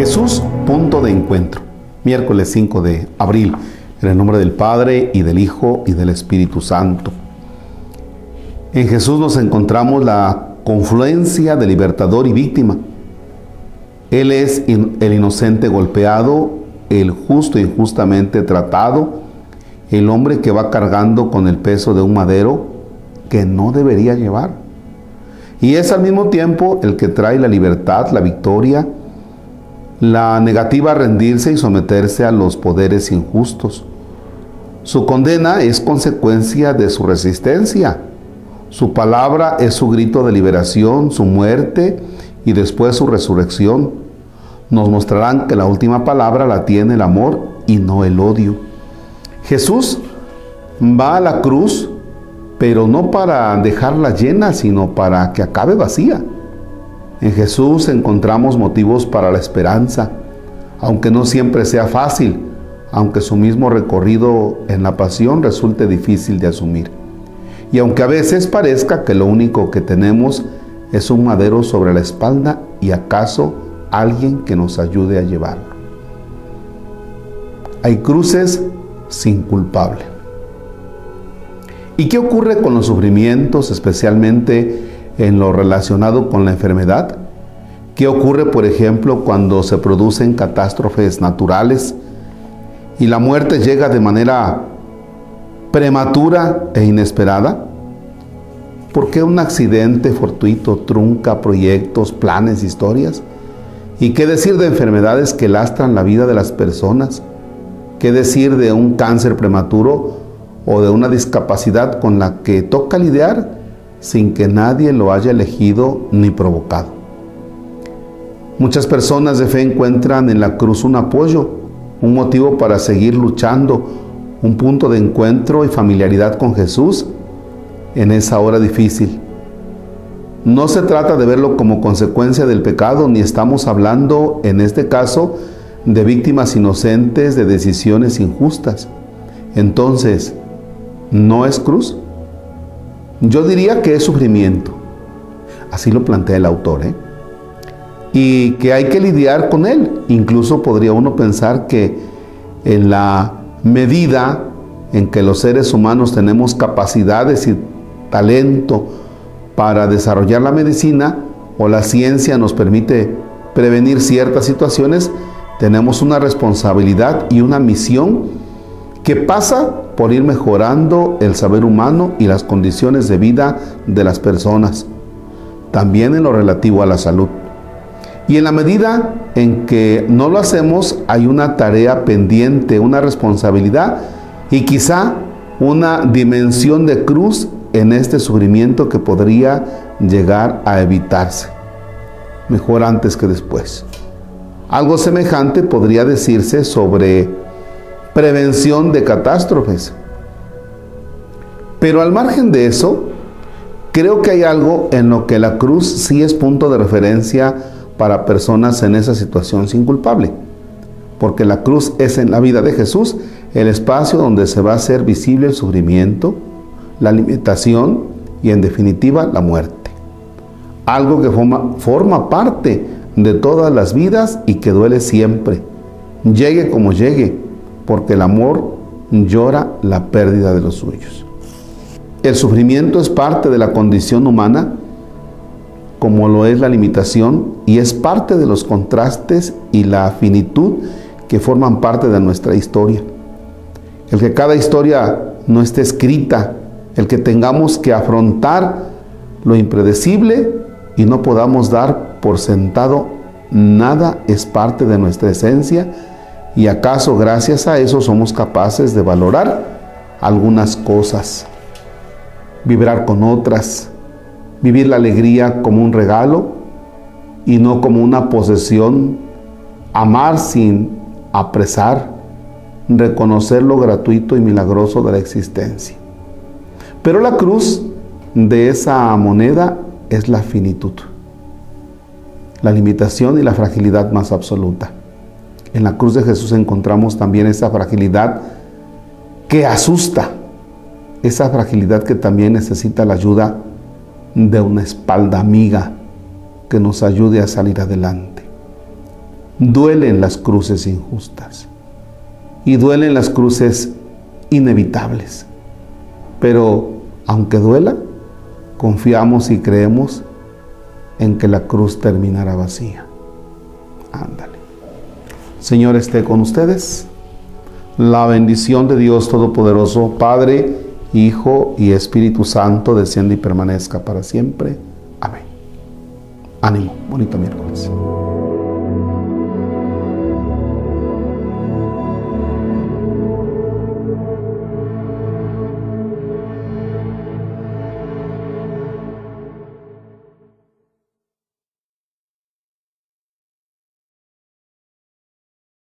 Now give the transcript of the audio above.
Jesús, punto de encuentro. Miércoles 5 de abril, en el nombre del Padre y del Hijo y del Espíritu Santo. En Jesús nos encontramos la confluencia de libertador y víctima. Él es el inocente golpeado, el justo e injustamente tratado, el hombre que va cargando con el peso de un madero que no debería llevar. Y es al mismo tiempo el que trae la libertad, la victoria, la negativa a rendirse y someterse a los poderes injustos. Su condena es consecuencia de su resistencia. Su palabra es su grito de liberación, su muerte y después su resurrección. Nos mostrarán que la última palabra la tiene el amor y no el odio. Jesús va a la cruz, pero no para dejarla llena, sino para que acabe vacía. En Jesús encontramos motivos para la esperanza, aunque no siempre sea fácil, aunque su mismo recorrido en la pasión resulte difícil de asumir. Y aunque a veces parezca que lo único que tenemos es un madero sobre la espalda y acaso alguien que nos ayude a llevarlo. Hay cruces sin culpable. ¿Y qué ocurre con los sufrimientos, especialmente en lo relacionado con la enfermedad? ¿Qué ocurre, por ejemplo, cuando se producen catástrofes naturales y la muerte llega de manera prematura e inesperada? ¿Por qué un accidente fortuito trunca proyectos, planes, historias? ¿Y qué decir de enfermedades que lastran la vida de las personas? ¿Qué decir de un cáncer prematuro o de una discapacidad con la que toca lidiar sin que nadie lo haya elegido ni provocado. Muchas personas de fe encuentran en la cruz un apoyo, un motivo para seguir luchando, un punto de encuentro y familiaridad con Jesús en esa hora difícil. No se trata de verlo como consecuencia del pecado, ni estamos hablando en este caso de víctimas inocentes de decisiones injustas. Entonces, ¿no es cruz? Yo diría que es sufrimiento. Así lo plantea el autor. ¿eh? Y que hay que lidiar con él. Incluso podría uno pensar que en la medida en que los seres humanos tenemos capacidades y talento para desarrollar la medicina o la ciencia nos permite prevenir ciertas situaciones, tenemos una responsabilidad y una misión que pasa por ir mejorando el saber humano y las condiciones de vida de las personas, también en lo relativo a la salud. Y en la medida en que no lo hacemos, hay una tarea pendiente, una responsabilidad y quizá una dimensión de cruz en este sufrimiento que podría llegar a evitarse. Mejor antes que después. Algo semejante podría decirse sobre prevención de catástrofes. Pero al margen de eso, creo que hay algo en lo que la cruz sí es punto de referencia para personas en esa situación sin culpable. Porque la cruz es en la vida de Jesús el espacio donde se va a hacer visible el sufrimiento, la limitación y en definitiva la muerte. Algo que forma, forma parte de todas las vidas y que duele siempre, llegue como llegue, porque el amor llora la pérdida de los suyos. El sufrimiento es parte de la condición humana, como lo es la limitación, y es parte de los contrastes y la finitud que forman parte de nuestra historia. El que cada historia no esté escrita, el que tengamos que afrontar lo impredecible y no podamos dar por sentado nada es parte de nuestra esencia ¿Y acaso gracias a eso somos capaces de valorar algunas cosas, vibrar con otras, vivir la alegría como un regalo y no como una posesión, amar sin apresar, reconocer lo gratuito y milagroso de la existencia? Pero la cruz de esa moneda es la finitud, la limitación y la fragilidad más absoluta. En la cruz de Jesús encontramos también esa fragilidad que asusta, esa fragilidad que también necesita la ayuda de una espalda amiga que nos ayude a salir adelante. duelen las cruces injustas y duelen las cruces inevitables. Pero aunque duela, confiamos y creemos en que la cruz terminará vacía. Ándale. Señor esté con ustedes. La bendición de Dios Todopoderoso, Padre, Hijo y Espíritu Santo, desciende y permanezca para siempre. Amén. Ánimo, bonito miércoles.